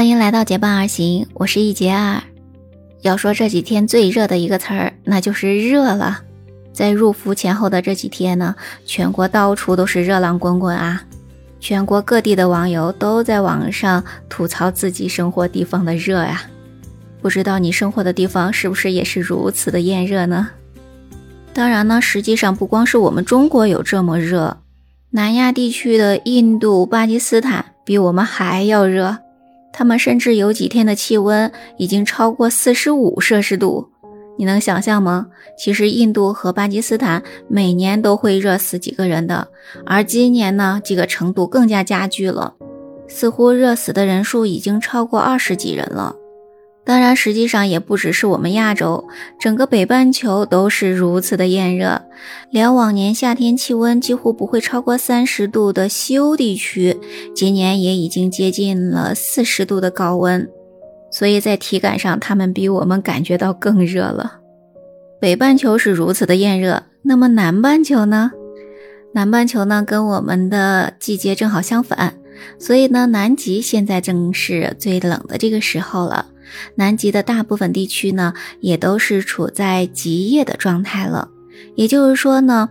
欢迎来到结伴而行，我是一杰二。要说这几天最热的一个词儿，那就是热了。在入伏前后的这几天呢，全国到处都是热浪滚滚啊！全国各地的网友都在网上吐槽自己生活地方的热呀。不知道你生活的地方是不是也是如此的炎热呢？当然呢，实际上不光是我们中国有这么热，南亚地区的印度、巴基斯坦比我们还要热。他们甚至有几天的气温已经超过四十五摄氏度，你能想象吗？其实印度和巴基斯坦每年都会热死几个人的，而今年呢，这个程度更加加剧了，似乎热死的人数已经超过二十几人了。当然，实际上也不只是我们亚洲，整个北半球都是如此的炎热。连往年夏天气温几乎不会超过三十度的西欧地区，今年也已经接近了四十度的高温。所以在体感上，他们比我们感觉到更热了。北半球是如此的炎热，那么南半球呢？南半球呢，跟我们的季节正好相反，所以呢，南极现在正是最冷的这个时候了。南极的大部分地区呢，也都是处在极夜的状态了。也就是说呢，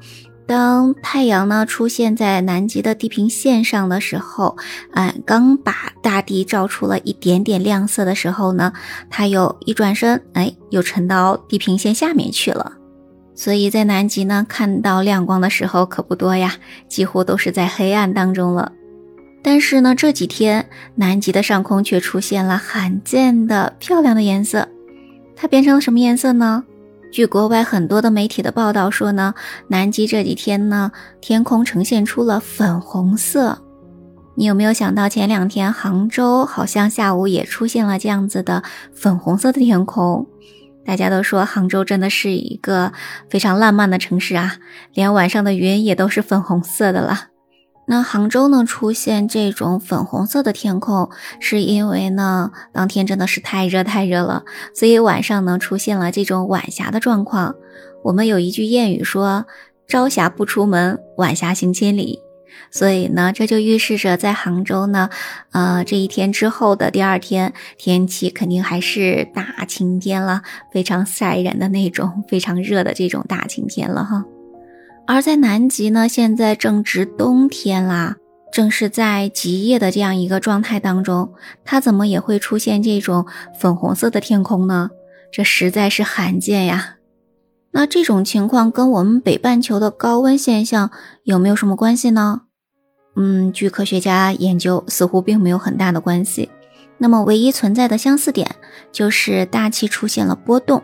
当太阳呢出现在南极的地平线上的时候，哎，刚把大地照出了一点点亮色的时候呢，它又一转身，哎，又沉到地平线下面去了。所以在南极呢，看到亮光的时候可不多呀，几乎都是在黑暗当中了。但是呢，这几天南极的上空却出现了罕见的漂亮的颜色，它变成了什么颜色呢？据国外很多的媒体的报道说呢，南极这几天呢，天空呈现出了粉红色。你有没有想到前两天杭州好像下午也出现了这样子的粉红色的天空？大家都说杭州真的是一个非常浪漫的城市啊，连晚上的云也都是粉红色的了。那杭州呢出现这种粉红色的天空，是因为呢当天真的是太热太热了，所以晚上呢出现了这种晚霞的状况。我们有一句谚语说：“朝霞不出门，晚霞行千里。”所以呢，这就预示着在杭州呢，呃，这一天之后的第二天，天气肯定还是大晴天了，非常晒人的那种，非常热的这种大晴天了哈。而在南极呢，现在正值冬天啦，正是在极夜的这样一个状态当中，它怎么也会出现这种粉红色的天空呢？这实在是罕见呀。那这种情况跟我们北半球的高温现象有没有什么关系呢？嗯，据科学家研究，似乎并没有很大的关系。那么唯一存在的相似点就是大气出现了波动。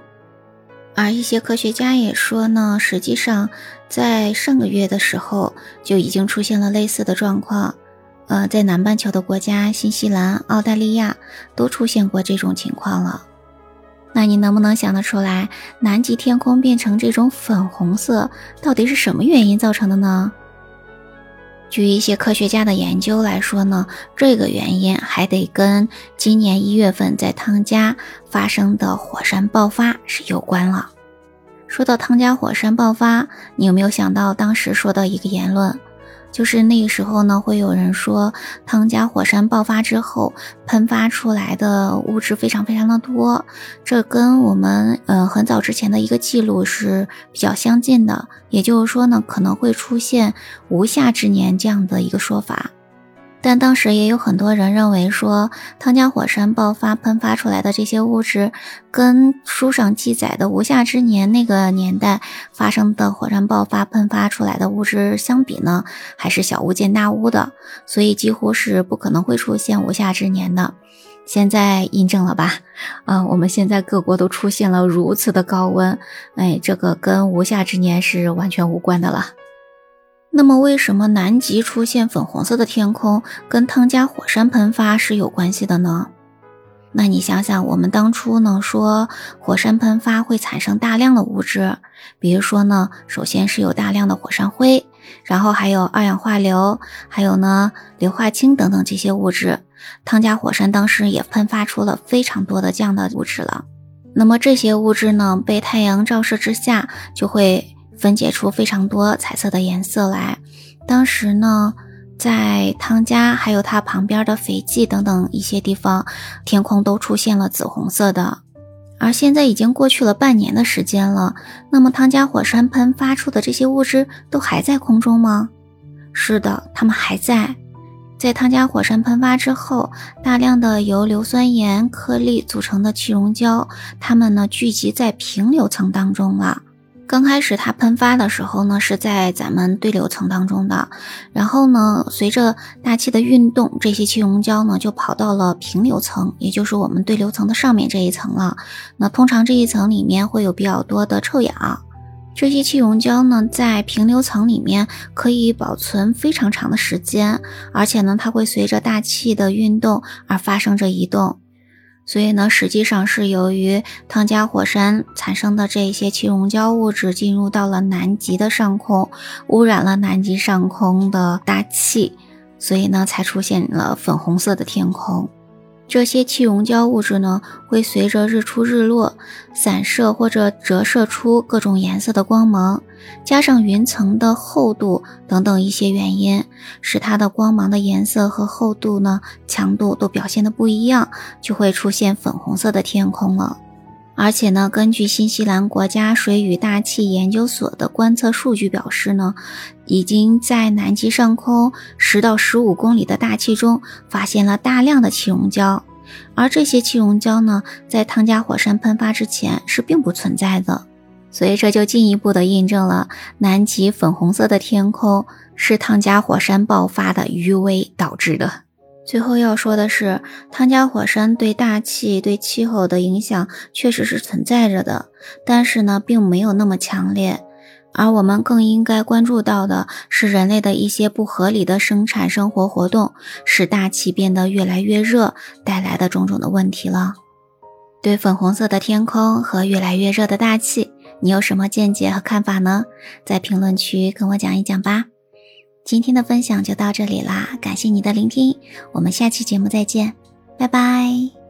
而一些科学家也说呢，实际上在上个月的时候就已经出现了类似的状况，呃，在南半球的国家新西兰、澳大利亚都出现过这种情况了。那你能不能想得出来，南极天空变成这种粉红色，到底是什么原因造成的呢？据一些科学家的研究来说呢，这个原因还得跟今年一月份在汤加发生的火山爆发是有关了。说到汤加火山爆发，你有没有想到当时说到一个言论？就是那个时候呢，会有人说汤加火山爆发之后喷发出来的物质非常非常的多，这跟我们呃很早之前的一个记录是比较相近的。也就是说呢，可能会出现无夏之年这样的一个说法。但当时也有很多人认为说，汤加火山爆发喷发出来的这些物质，跟书上记载的无夏之年那个年代发生的火山爆发喷发出来的物质相比呢，还是小巫见大巫的，所以几乎是不可能会出现无夏之年的。现在印证了吧？啊，我们现在各国都出现了如此的高温，哎，这个跟无夏之年是完全无关的了。那么，为什么南极出现粉红色的天空跟汤加火山喷发是有关系的呢？那你想想，我们当初呢说火山喷发会产生大量的物质，比如说呢，首先是有大量的火山灰，然后还有二氧化硫，还有呢硫化氢等等这些物质。汤加火山当时也喷发出了非常多的这样的物质了。那么这些物质呢，被太阳照射之下就会。分解出非常多彩色的颜色来。当时呢，在汤加还有它旁边的斐济等等一些地方，天空都出现了紫红色的。而现在已经过去了半年的时间了，那么汤加火山喷发出的这些物质都还在空中吗？是的，它们还在。在汤加火山喷发之后，大量的由硫酸盐颗粒组成的气溶胶，它们呢聚集在平流层当中了。刚开始它喷发的时候呢，是在咱们对流层当中的，然后呢，随着大气的运动，这些气溶胶呢就跑到了平流层，也就是我们对流层的上面这一层了。那通常这一层里面会有比较多的臭氧。这些气溶胶呢，在平流层里面可以保存非常长的时间，而且呢，它会随着大气的运动而发生着移动。所以呢，实际上是由于汤加火山产生的这些气溶胶物质进入到了南极的上空，污染了南极上空的大气，所以呢，才出现了粉红色的天空。这些气溶胶物质呢，会随着日出日落散射或者折射出各种颜色的光芒，加上云层的厚度等等一些原因，使它的光芒的颜色和厚度呢、强度都表现的不一样，就会出现粉红色的天空了。而且呢，根据新西兰国家水与大气研究所的观测数据表示呢，已经在南极上空十到十五公里的大气中发现了大量的气溶胶，而这些气溶胶呢，在汤加火山喷发之前是并不存在的，所以这就进一步的印证了南极粉红色的天空是汤加火山爆发的余威导致的。最后要说的是，汤加火山对大气、对气候的影响确实是存在着的，但是呢，并没有那么强烈。而我们更应该关注到的是人类的一些不合理的生产生活活动，使大气变得越来越热带来的种种的问题了。对粉红色的天空和越来越热的大气，你有什么见解和看法呢？在评论区跟我讲一讲吧。今天的分享就到这里啦，感谢你的聆听，我们下期节目再见，拜拜。